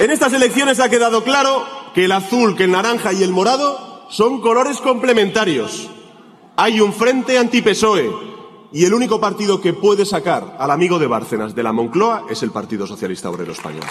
En estas elecciones ha quedado claro que el azul, que el naranja y el morado son colores complementarios. Hay un frente anti-PSOE y el único partido que puede sacar al amigo de Bárcenas de la Moncloa es el Partido Socialista Obrero Español.